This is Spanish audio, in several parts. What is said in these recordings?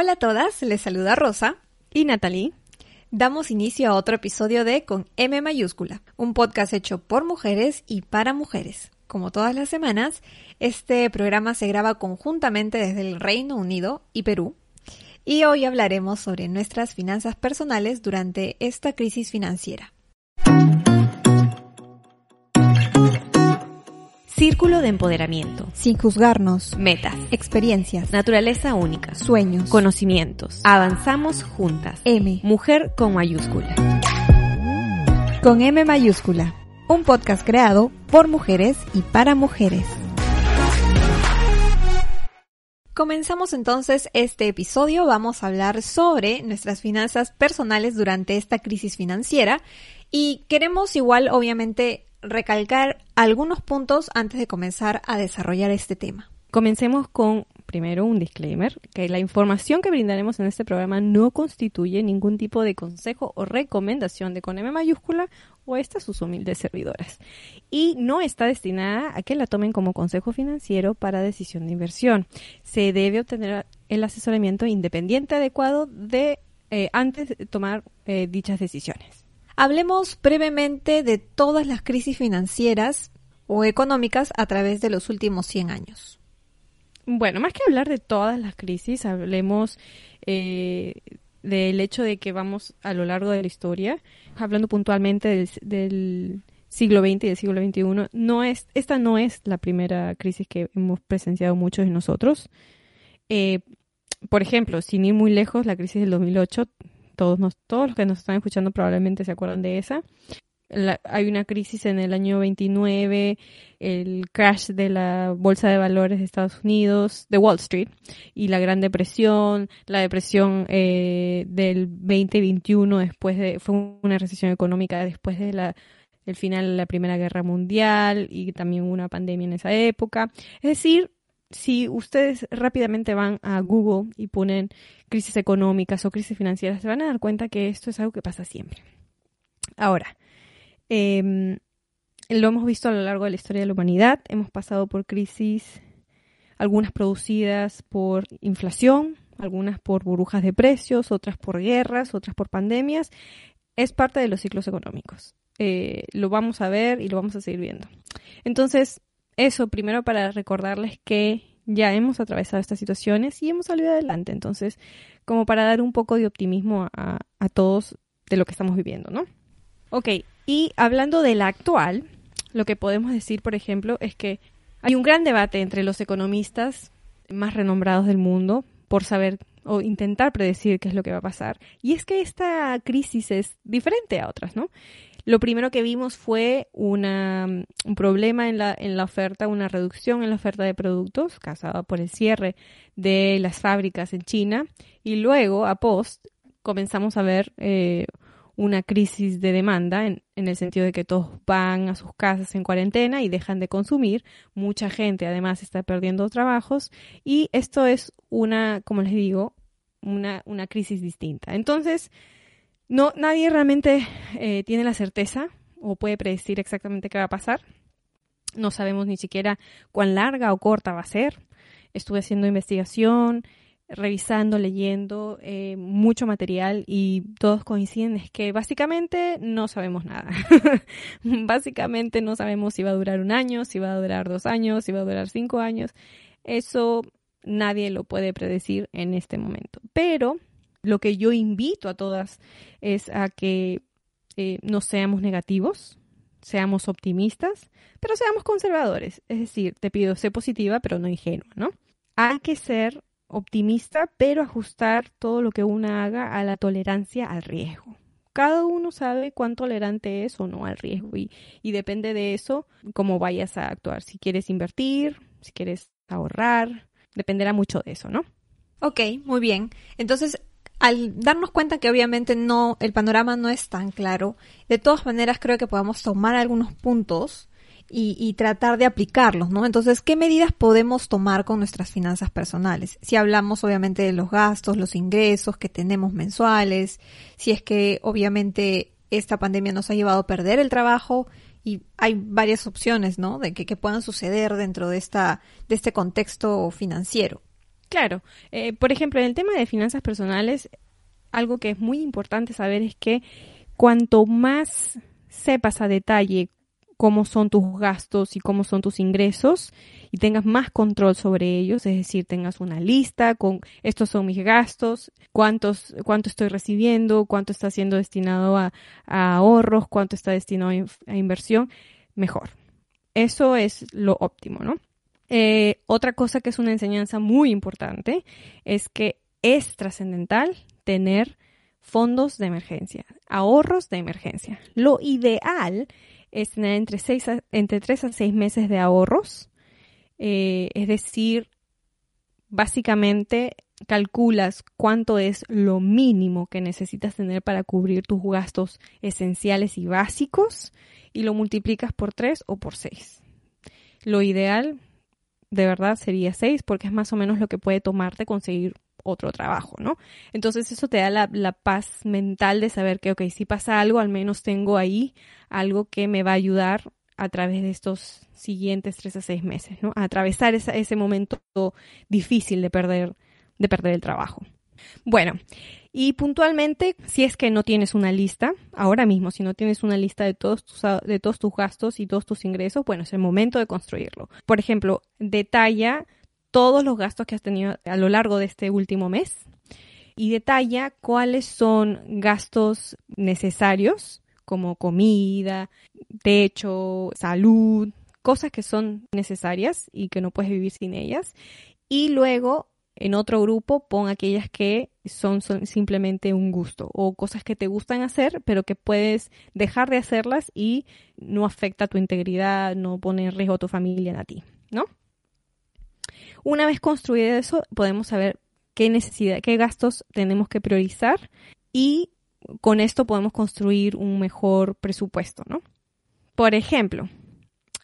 Hola a todas, les saluda Rosa y Natalie. Damos inicio a otro episodio de Con M mayúscula, un podcast hecho por mujeres y para mujeres. Como todas las semanas, este programa se graba conjuntamente desde el Reino Unido y Perú. Y hoy hablaremos sobre nuestras finanzas personales durante esta crisis financiera. Círculo de empoderamiento. Sin juzgarnos. Metas. Experiencias. Naturaleza única. Sueños. Conocimientos. Avanzamos juntas. M. Mujer con mayúscula. Con M mayúscula. Un podcast creado por mujeres y para mujeres. Comenzamos entonces este episodio. Vamos a hablar sobre nuestras finanzas personales durante esta crisis financiera y queremos igual obviamente recalcar algunos puntos antes de comenzar a desarrollar este tema. Comencemos con primero un disclaimer, que la información que brindaremos en este programa no constituye ningún tipo de consejo o recomendación de con M mayúscula o estas sus humildes servidoras. Y no está destinada a que la tomen como consejo financiero para decisión de inversión. Se debe obtener el asesoramiento independiente adecuado de eh, antes de tomar eh, dichas decisiones. Hablemos brevemente de todas las crisis financieras o económicas a través de los últimos 100 años. Bueno, más que hablar de todas las crisis, hablemos eh, del hecho de que vamos a lo largo de la historia, hablando puntualmente del, siglo XX y del siglo XXI, no es, esta no es la primera crisis que hemos presenciado muchos de nosotros. Eh, por ejemplo, sin ir muy lejos, la crisis del 2008 todos, nos, todos los que nos están escuchando probablemente se acuerdan de esa. hay una crisis en el año 29, el crash de la bolsa de valores de Estados Unidos, de Wall Street, y la Gran Depresión, la depresión eh, del 2021 después de, fue una recesión económica después de la el final de la Primera Guerra Mundial y también una pandemia en esa época. Es decir, si ustedes rápidamente van a Google y ponen crisis económicas o crisis financieras, se van a dar cuenta que esto es algo que pasa siempre. Ahora, em, lo hemos visto a lo largo de la historia de la humanidad. Hemos pasado por crisis, algunas producidas por inflación, algunas por burbujas de precios, otras por guerras, otras por pandemias. Es parte de los ciclos económicos. Eh, lo vamos a ver y lo vamos a seguir viendo. Entonces, eso primero para recordarles que ya hemos atravesado estas situaciones y hemos salido adelante. Entonces, como para dar un poco de optimismo a, todos de lo que estamos viviendo, ¿no? Ok, y hablando de la actual, lo que podemos decir, por ejemplo, es que hay un gran debate entre los economistas más renombrados del mundo por saber o intentar predecir qué es lo que va a pasar. Y es que esta crisis es diferente a otras, ¿no? Lo primero que vimos fue una, un problema en la, en la oferta, una reducción en la oferta de productos causada por el cierre de las fábricas en China y luego, a post, comenzamos a ver eh, una crisis de demanda en, en, el sentido de que todos van a sus casas en cuarentena y dejan de consumir. Mucha gente además está perdiendo trabajos y esto es una, como les digo, una, una crisis distinta. Entonces, no, nadie realmente eh, tiene la certeza o puede predecir exactamente qué va a pasar. No sabemos ni siquiera cuán larga o corta va a ser. Estuve haciendo investigación, revisando, leyendo eh, mucho material y todos coinciden es que básicamente no sabemos nada. básicamente no sabemos si va a durar un año, si va a durar dos años, si va a durar cinco años. Eso nadie lo puede predecir en este momento. Pero lo que yo invito a todas es a que eh, no seamos negativos, seamos optimistas, pero seamos conservadores. Es decir, te pido ser positiva, pero no ingenua, ¿no? Hay que ser optimista, pero ajustar todo lo que uno haga a la tolerancia al riesgo. Cada uno sabe cuán tolerante es o no al riesgo y, y depende de eso cómo vayas a actuar. Si quieres invertir, si quieres ahorrar, dependerá mucho de eso, ¿no? Ok, muy bien. Entonces, al darnos cuenta que obviamente no, el panorama no es tan claro, de todas maneras creo que podemos tomar algunos puntos y, tratar de aplicarlos, ¿no? Entonces, ¿qué medidas podemos tomar con nuestras finanzas personales? Si hablamos obviamente de los gastos, los ingresos que tenemos mensuales, si es que obviamente esta pandemia nos ha llevado a perder el trabajo y hay varias opciones, ¿no? De que, que puedan suceder dentro de esta, de este contexto financiero. Claro, eh, por ejemplo, en el tema de finanzas personales, algo que es muy importante saber es que cuanto más sepas a detalle cómo son tus gastos y cómo son tus ingresos y tengas más control sobre ellos, es decir, tengas una lista con estos son mis gastos, cuántos, cuánto estoy recibiendo, cuánto está siendo destinado a, ahorros, cuánto está destinado a, inversión, mejor. Eso es lo óptimo, ¿no? Eh, otra cosa que es una enseñanza muy importante es que es trascendental tener fondos de emergencia, ahorros de emergencia. Lo ideal es tener entre, seis a, entre 3 a 6 meses de ahorros, eh, es decir, básicamente calculas cuánto es lo mínimo que necesitas tener para cubrir tus gastos esenciales y básicos y lo multiplicas por 3 o por 6. Lo ideal de verdad sería 6 porque es más o menos lo que puede tomarte conseguir otro trabajo, ¿no? Entonces eso te da la, paz mental de saber que, ok, si pasa algo, al menos tengo ahí algo que me va a ayudar a través de estos siguientes tres a seis meses, ¿no? A atravesar ese momento difícil de perder, de perder el trabajo. Bueno, y puntualmente, si es que no tienes una lista, ahora mismo, si no tienes una lista de todos tus, de todos tus gastos y todos tus ingresos, bueno, es el momento de construirlo. Por ejemplo, detalla todos los gastos que has tenido a lo largo de este último mes y detalla cuáles son gastos necesarios como comida, techo, salud, cosas que son necesarias y que no puedes vivir sin ellas. Y luego en otro grupo pon aquellas que son, simplemente un gusto o cosas que te gustan hacer pero que puedes dejar de hacerlas y no afecta tu integridad, no pone en riesgo a tu familia ni a ti, ¿no? Una vez construido eso, podemos saber qué necesidad, qué gastos tenemos que priorizar y con esto podemos construir un mejor presupuesto, ¿no? Por ejemplo,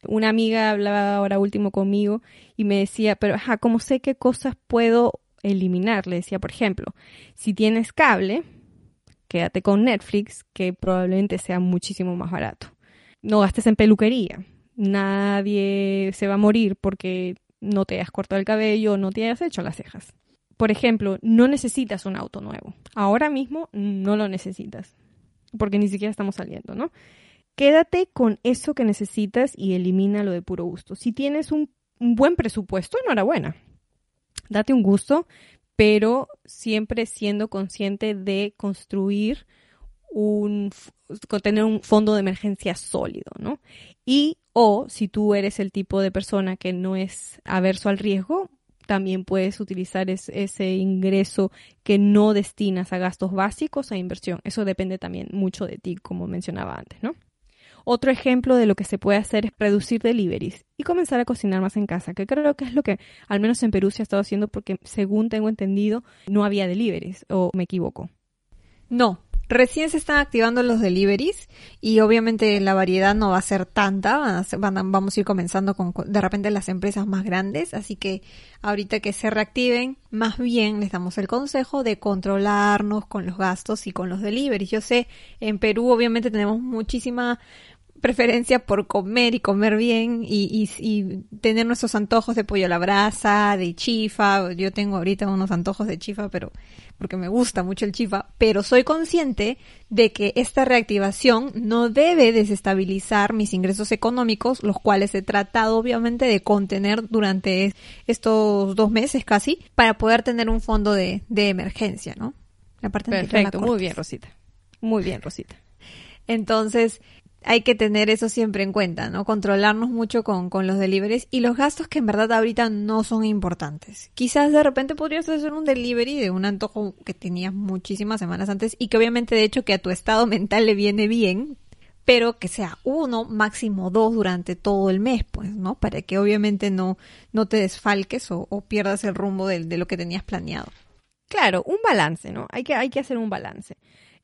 una amiga hablaba ahora último conmigo y me decía, pero ajá, ¿cómo sé qué cosas puedo eliminar? Le decía, por ejemplo, si tienes cable, quédate con Netflix, que probablemente sea muchísimo más barato. No gastes en peluquería. Nadie se va a morir porque no te has cortado el cabello, no te hayas hecho las cejas. Por ejemplo, no necesitas un auto nuevo. Ahora mismo no lo necesitas, porque ni siquiera estamos saliendo, ¿no? Quédate con eso que necesitas y elimina lo de puro gusto. Si tienes un, buen presupuesto, enhorabuena. Date un gusto, pero siempre siendo consciente de construir un, tener un fondo de emergencia sólido, ¿no? Y o si tú eres el tipo de persona que no es averso al riesgo, también puedes utilizar ese ingreso que no destinas a gastos básicos a inversión. Eso depende también mucho de ti, como mencionaba antes, ¿no? Otro ejemplo de lo que se puede hacer es reducir deliveries y comenzar a cocinar más en casa, que creo que es lo que al menos en Perú se ha estado haciendo porque según tengo entendido no había deliveries o me equivoco. No, Recién se están activando los deliveries y obviamente la variedad no va a ser tanta, vamos a ir comenzando con de repente las empresas más grandes, así que ahorita que se reactiven, más bien les damos el consejo de controlarnos con los gastos y con los deliveries. Yo sé, en Perú obviamente tenemos muchísima preferencia por comer y comer bien y, y, tener nuestros antojos de pollo a la brasa, de chifa. Yo tengo ahorita unos antojos de chifa, pero porque me gusta mucho el chifa, pero soy consciente de que esta reactivación no debe desestabilizar mis ingresos económicos, los cuales he tratado obviamente de contener durante estos dos meses casi, para poder tener un fondo de, de emergencia, ¿no? La parte Perfecto, muy bien, Rosita. Muy bien, Rosita. Entonces, hay que tener eso siempre en cuenta, ¿no? Controlarnos mucho con, con, los deliveries y los gastos que en verdad ahorita no son importantes. Quizás de repente podrías hacer un delivery de un antojo que tenías muchísimas semanas antes y que obviamente de hecho que a tu estado mental le viene bien, pero que sea uno, máximo dos durante todo el mes, pues, ¿no? Para que obviamente no, no te desfalques o, pierdas el rumbo de, de, lo que tenías planeado. Claro, un balance, ¿no? Hay que, hay que hacer un balance.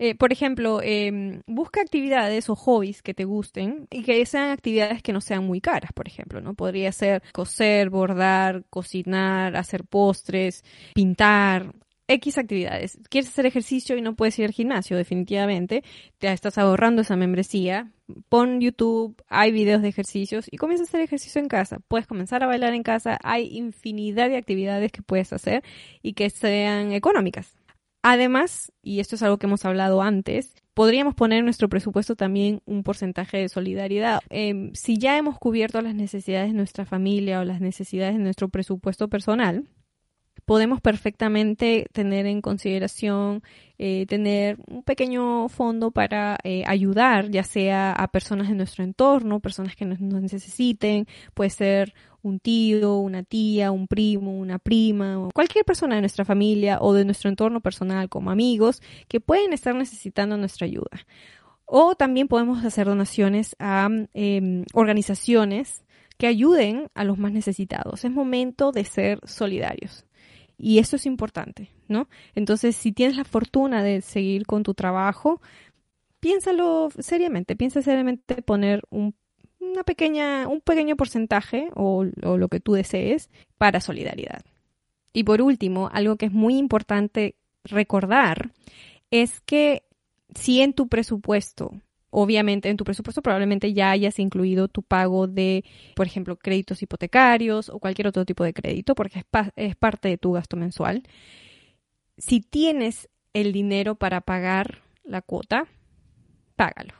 Eh, por ejemplo, em, busca actividades o hobbies que te gusten y que sean actividades que no sean muy caras, por ejemplo, ¿no? Podría ser coser, bordar, cocinar, hacer postres, pintar, X actividades. ¿Quieres hacer ejercicio y no puedes ir al gimnasio? Definitivamente. Te estás ahorrando esa membresía. Pon YouTube, hay videos de ejercicios y comienza a hacer ejercicio en casa. Puedes comenzar a bailar en casa. Hay infinidad de actividades que puedes hacer y que sean económicas. Además, y esto es algo que hemos hablado antes, podríamos poner en nuestro presupuesto también un porcentaje de solidaridad. Em, si ya hemos cubierto las necesidades de nuestra familia o las necesidades de nuestro presupuesto personal, podemos perfectamente tener en consideración eh, tener un pequeño fondo para eh, ayudar, ya sea a personas de nuestro entorno, personas que nos, necesiten, puede ser un tío, una tía, un primo, una prima, o cualquier persona de nuestra familia o de nuestro entorno personal como amigos que pueden estar necesitando nuestra ayuda. O también podemos hacer donaciones a em, organizaciones que ayuden a los más necesitados. Es momento de ser solidarios. Y eso es importante, ¿no? Entonces, si tienes la fortuna de seguir con tu trabajo, piénsalo seriamente, piensa seriamente poner un, una pequeña, un pequeño porcentaje o, o lo que tú desees para solidaridad. Y por último, algo que es muy importante recordar es que si en tu presupuesto obviamente en tu presupuesto probablemente ya hayas incluido tu pago de, por ejemplo, créditos hipotecarios o cualquier otro tipo de crédito, porque es, parte de tu gasto mensual. Si tienes el dinero para pagar la cuota, págalo.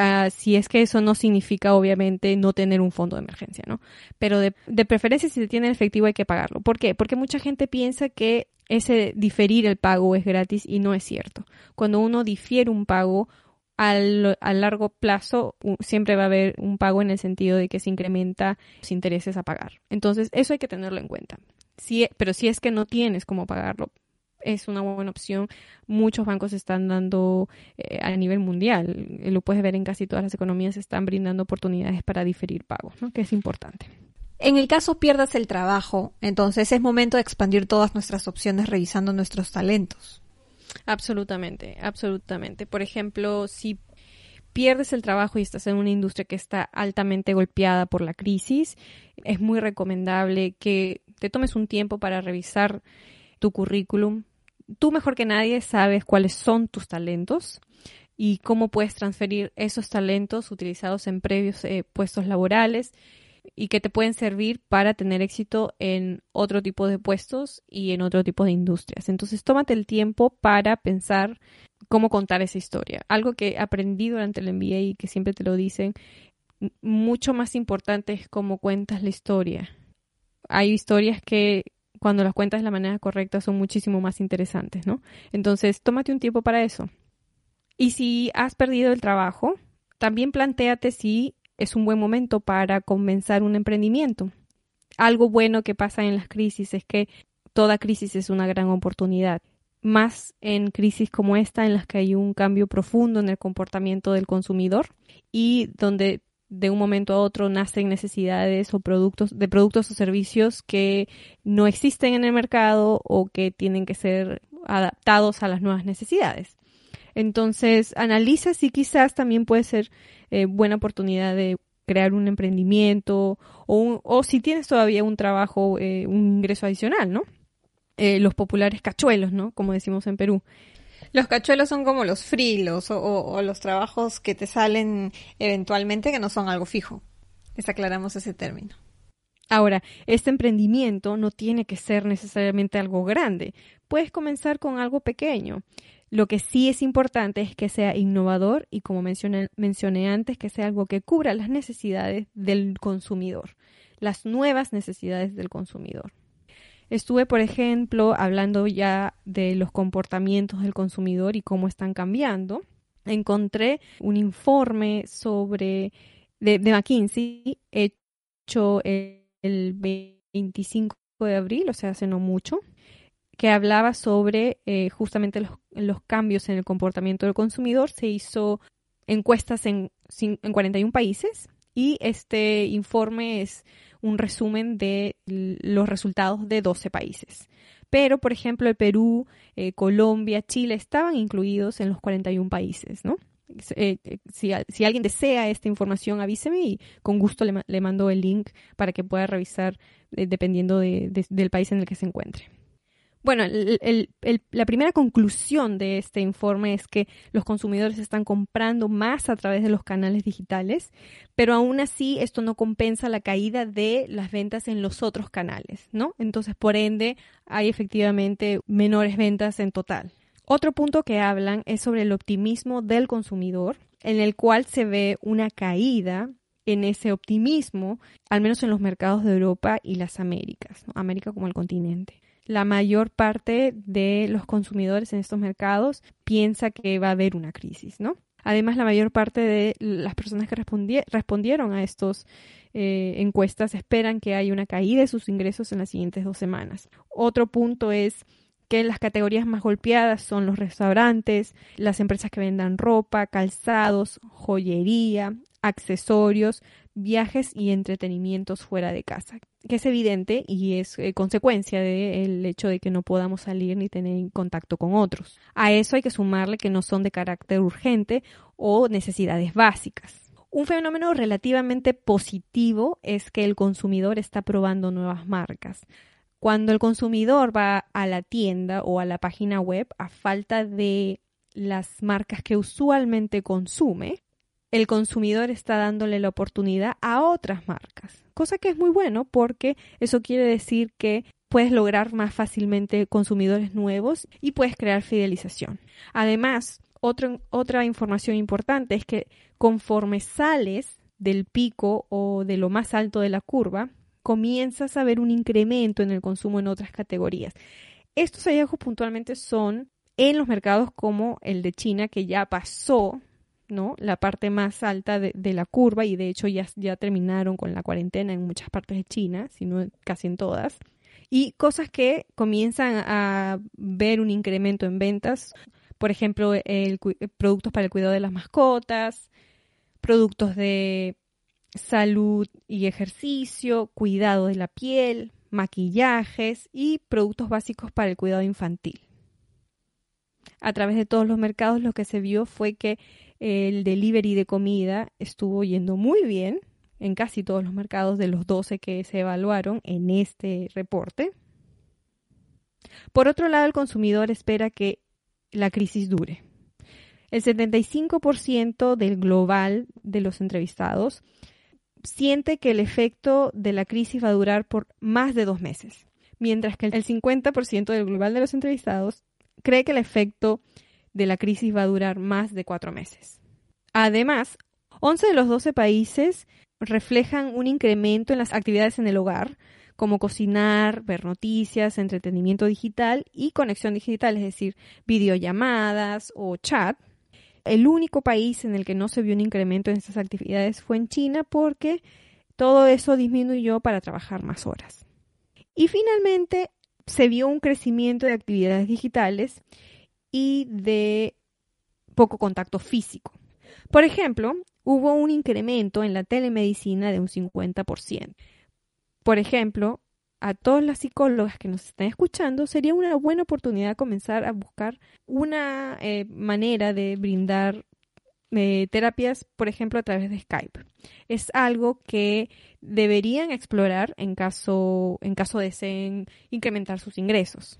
Ah, si es que eso no significa, obviamente, no tener un fondo de emergencia, ¿no? Pero de, de preferencia, si se tiene efectivo, hay que pagarlo. ¿Por qué? Porque mucha gente piensa que ese diferir el pago es gratis y no es cierto. Cuando uno difiere un pago, al, a largo plazo siempre va a haber un pago en el sentido de que se incrementa los intereses a pagar. Entonces, eso hay que tenerlo en cuenta. Si, pero si es que no tienes cómo pagarlo, es una buena opción. Muchos bancos están dando eh, a nivel mundial, eh, lo puedes ver en casi todas las economías, están brindando oportunidades para diferir pagos, ¿no? que es importante. En el caso pierdas el trabajo, entonces es momento de expandir todas nuestras opciones revisando nuestros talentos. Absolutamente, absolutamente. Por ejemplo, si pierdes el trabajo y estás en una industria que está altamente golpeada por la crisis, es muy recomendable que te tomes un tiempo para revisar tu currículum. Tú mejor que nadie sabes cuáles son tus talentos y cómo puedes transferir esos talentos utilizados en previos eh, puestos laborales y que te pueden servir para tener éxito en otro tipo de puestos y en otro tipo de industrias. Entonces, tómate el tiempo para pensar cómo contar esa historia. Algo que aprendí durante el MBA y que siempre te lo dicen, mucho más importante es cómo cuentas la historia. Hay historias que cuando las cuentas de la manera correcta son muchísimo más interesantes, ¿no? Entonces, tómate un tiempo para eso. Y si has perdido el trabajo, también planteate si es un buen momento para comenzar un emprendimiento. Algo bueno que pasa en las crisis es que toda crisis es una gran oportunidad, más en crisis como esta en las que hay un cambio profundo en el comportamiento del consumidor y donde de un momento a otro nacen necesidades o productos de productos o servicios que no existen en el mercado o que tienen que ser adaptados a las nuevas necesidades. Entonces, analiza si quizás también puede ser eh, buena oportunidad de crear un emprendimiento o, si tienes todavía un trabajo, eh, un ingreso adicional, ¿no? Eh, los populares cachuelos, ¿no? Como decimos en Perú. Los cachuelos son como los frilos o, los trabajos que te salen eventualmente que no son algo fijo. Les aclaramos ese término. Ahora, este emprendimiento no tiene que ser necesariamente algo grande. Puedes comenzar con algo pequeño. Lo que sí es importante es que sea innovador y, como mencioné antes, que sea algo que cubra las necesidades del consumidor, las nuevas necesidades del consumidor. Estuve, por ejemplo, hablando ya de los comportamientos del consumidor y cómo están cambiando. Encontré un informe sobre de, McKinsey hecho el 25 de abril, o sea, hace no mucho, que hablaba sobre eh, justamente los, cambios en el comportamiento del consumidor. Se hizo encuestas en, en 41 países y este informe es un resumen de los resultados de 12 países. Pero, por ejemplo, el Perú, eh, Colombia, Chile estaban incluidos en los 41 países, ¿no? Eh, si, alguien desea esta información, avíseme y con gusto le, mando el link para que pueda revisar dependiendo del país en el que se encuentre. Bueno, la primera conclusión de este informe es que los consumidores están comprando más a través de los canales digitales, pero aún así esto no compensa la caída de las ventas en los otros canales, ¿no? Entonces, por ende, hay efectivamente menores ventas en total. Otro punto que hablan es sobre el optimismo del consumidor, en el cual se ve una caída en ese optimismo, al menos en los mercados de Europa y las Américas, América como el continente la mayor parte de los consumidores en estos mercados piensa que va a haber una crisis, ¿no? Además, la mayor parte de las personas que respondieron a estas eh, encuestas esperan que haya una caída de sus ingresos en las siguientes dos semanas. Otro punto es que las categorías más golpeadas son los restaurantes, las empresas que vendan ropa, calzados, joyería, accesorios, viajes y entretenimientos fuera de casa, que es evidente y es eh, consecuencia del hecho de que no podamos salir ni tener contacto con otros. A eso hay que sumarle que no son de carácter urgente o necesidades básicas. Un fenómeno relativamente positivo es que el consumidor está probando nuevas marcas. Cuando el consumidor va a la tienda o a la página web, a falta de las marcas que usualmente consume, el consumidor está dándole la oportunidad a otras marcas, cosa que es muy bueno porque eso quiere decir que puedes lograr más fácilmente consumidores nuevos y puedes crear fidelización. Además, otra información importante es que conforme sales del pico o de lo más alto de la curva, comienzas a ver un incremento en el consumo en otras categorías. Estos hallazgos puntualmente son en los mercados como el de China, que ya pasó ¿no? La parte más alta de, la curva y de hecho ya, ya terminaron con la cuarentena en muchas partes de China, sino casi en todas. Y cosas que comienzan a ver un incremento en ventas, por ejemplo, productos para el cuidado de las mascotas, productos de salud y ejercicio, cuidado de la piel, maquillajes y productos básicos para el cuidado infantil. A través de todos los mercados lo que se vio fue que el delivery de comida estuvo yendo muy bien en casi todos los mercados de los 12 que se evaluaron en este reporte. Por otro lado, el consumidor espera que la crisis dure. El 75% del global de los entrevistados siente que el efecto de la crisis va a durar por más de dos meses, mientras que el 50% del global de los entrevistados cree que el efecto de la crisis va a durar más de cuatro meses. Además, 11 de los 12 países reflejan un incremento en las actividades en el hogar, como cocinar, ver noticias, entretenimiento digital y conexión digital, es decir, videollamadas o chat. El único país en el que no se vio un incremento en estas actividades fue en China porque todo eso disminuyó para trabajar más horas. Y finalmente se vio un crecimiento de actividades digitales y de poco contacto físico. Por ejemplo, hubo un incremento en la telemedicina de un 50%. Por ejemplo, a todas las psicólogas que nos están escuchando, sería una buena oportunidad comenzar a buscar una eh, manera de brindar eh, terapias, por ejemplo, a través de Skype. Es algo que deberían explorar en caso, en caso deseen incrementar sus ingresos.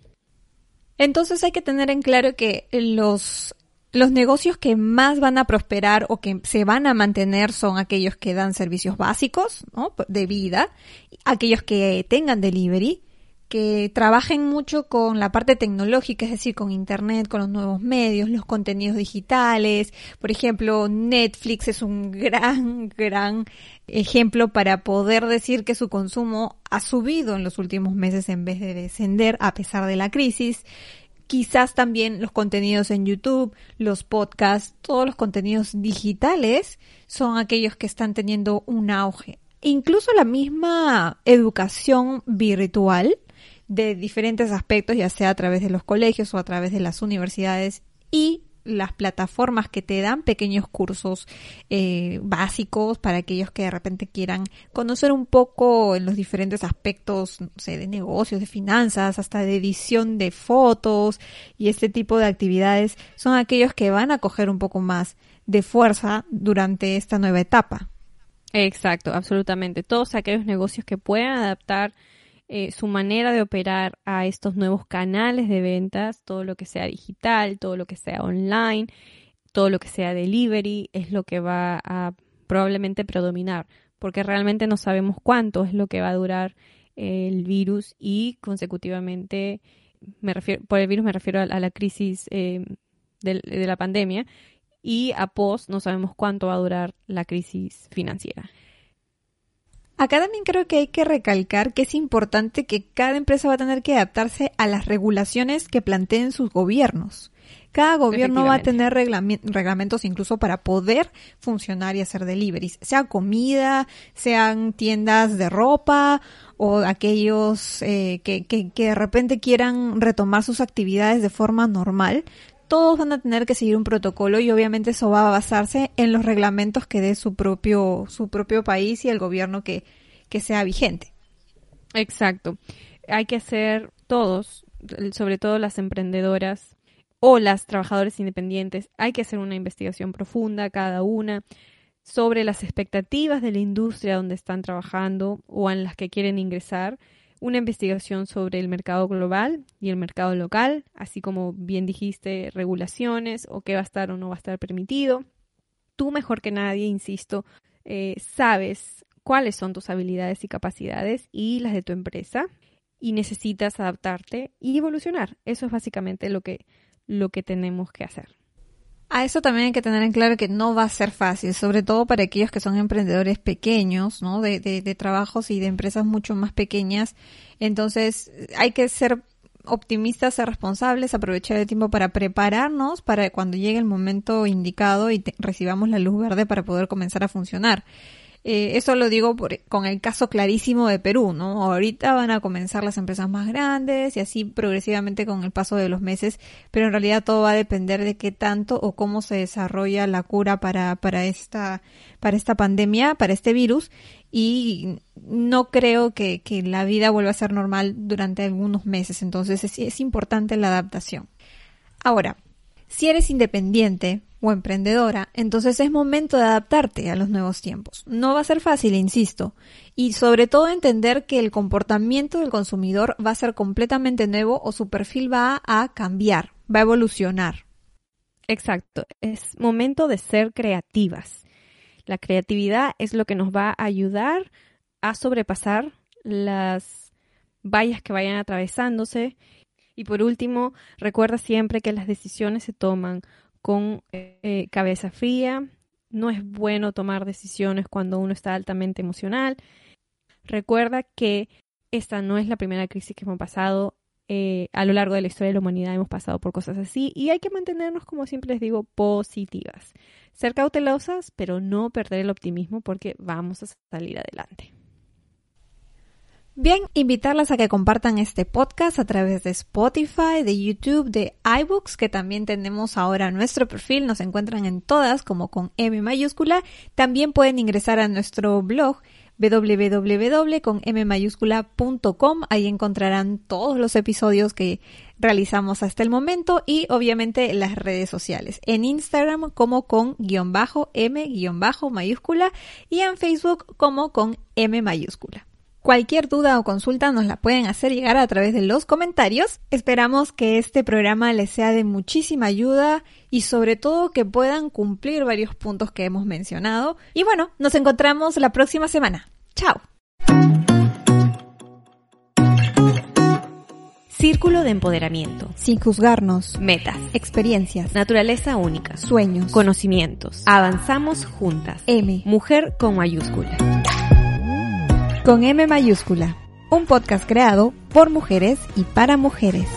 Entonces hay que tener en claro que los, los negocios que más van a prosperar o que se van a mantener son aquellos que dan servicios básicos ¿no? de vida, aquellos que tengan delivery, que trabajen mucho con la parte tecnológica, es decir, con Internet, con los nuevos medios, los contenidos digitales. Por ejemplo, Netflix es un gran, gran ejemplo para poder decir que su consumo ha subido en los últimos meses en vez de descender a pesar de la crisis. Quizás también los contenidos en YouTube, los podcasts, todos los contenidos digitales son aquellos que están teniendo un auge. Incluso la misma educación virtual de diferentes aspectos, ya sea a través de los colegios o a través de las universidades y las plataformas que te dan pequeños cursos eh, básicos para aquellos que de repente quieran conocer un poco en los diferentes aspectos no sé, de negocios, de finanzas, hasta de edición de fotos y este tipo de actividades son aquellos que van a coger un poco más de fuerza durante esta nueva etapa. Exacto, absolutamente. Todos aquellos negocios que puedan adaptar eh, su manera de operar a estos nuevos canales de ventas, todo lo que sea digital, todo lo que sea online, todo lo que sea delivery, es lo que va a probablemente predominar, porque realmente no sabemos cuánto es lo que va a durar el virus y consecutivamente, me refiero, por el virus me refiero a, la crisis eh, de, de la pandemia y a post no sabemos cuánto va a durar la crisis financiera. Acá también creo que hay que recalcar que es importante que cada empresa va a tener que adaptarse a las regulaciones que planteen sus gobiernos. Cada gobierno va a tener reglamentos incluso para poder funcionar y hacer deliveries, sea comida, sean tiendas de ropa o aquellos eh, que, que, que de repente quieran retomar sus actividades de forma normal todos van a tener que seguir un protocolo y obviamente eso va a basarse en los reglamentos que dé su propio, su propio país y el gobierno que, que sea vigente. Exacto. Hay que hacer todos, sobre todo las emprendedoras o las trabajadoras independientes, hay que hacer una investigación profunda cada una sobre las expectativas de la industria donde están trabajando o en las que quieren ingresar una investigación sobre el mercado global y el mercado local, así como bien dijiste, regulaciones o qué va a estar o no va a estar permitido. Tú mejor que nadie, insisto, eh, sabes cuáles son tus habilidades y capacidades y las de tu empresa y necesitas adaptarte y evolucionar. Eso es básicamente lo que, lo que tenemos que hacer. A eso también hay que tener en claro que no va a ser fácil, sobre todo para aquellos que son emprendedores pequeños, ¿no? De, de, de trabajos y de empresas mucho más pequeñas. Entonces, hay que ser optimistas, ser responsables, aprovechar el tiempo para prepararnos para cuando llegue el momento indicado y recibamos la luz verde para poder comenzar a funcionar. Eh, eso lo digo con el caso clarísimo de Perú, ¿no? Ahorita van a comenzar las empresas más grandes y así progresivamente con el paso de los meses, pero en realidad todo va a depender de qué tanto o cómo se desarrolla la cura para, para esta, para esta pandemia, para este virus y no creo que, que la vida vuelva a ser normal durante algunos meses, entonces es, es importante la adaptación. Ahora, si eres independiente, o emprendedora, entonces es momento de adaptarte a los nuevos tiempos. No va a ser fácil, insisto, y sobre todo entender que el comportamiento del consumidor va a ser completamente nuevo o su perfil va a cambiar, va a evolucionar. Exacto, es momento de ser creativas. La creatividad es lo que nos va a ayudar a sobrepasar las vallas que vayan atravesándose. Y por último, recuerda siempre que las decisiones se toman con eh, cabeza fría. No es bueno tomar decisiones cuando uno está altamente emocional. Recuerda que esta no es la primera crisis que hemos pasado. Eh, a lo largo de la historia de la humanidad hemos pasado por cosas así y hay que mantenernos, como siempre les digo, positivas. Ser cautelosas, pero no perder el optimismo porque vamos a salir adelante. Bien, invitarlas a que compartan este podcast a través de Spotify, de YouTube, de iBooks, que también tenemos ahora nuestro perfil, nos encuentran en todas como con M mayúscula. También pueden ingresar a nuestro blog www.com ahí encontrarán todos los episodios que realizamos hasta el momento y obviamente las redes sociales. En Instagram como con guion bajo M guion bajo mayúscula y en Facebook como con M mayúscula. Cualquier duda o consulta nos la pueden hacer llegar a través de los comentarios. Esperamos que este programa les sea de muchísima ayuda y sobre todo que puedan cumplir varios puntos que hemos mencionado. Y bueno, nos encontramos la próxima semana. Chao. Círculo de empoderamiento. Sin juzgarnos. Metas. Experiencias. Naturaleza única. Sueños. Conocimientos. Avanzamos juntas. M. Mujer con mayúscula con M mayúscula, un podcast creado por mujeres y para mujeres.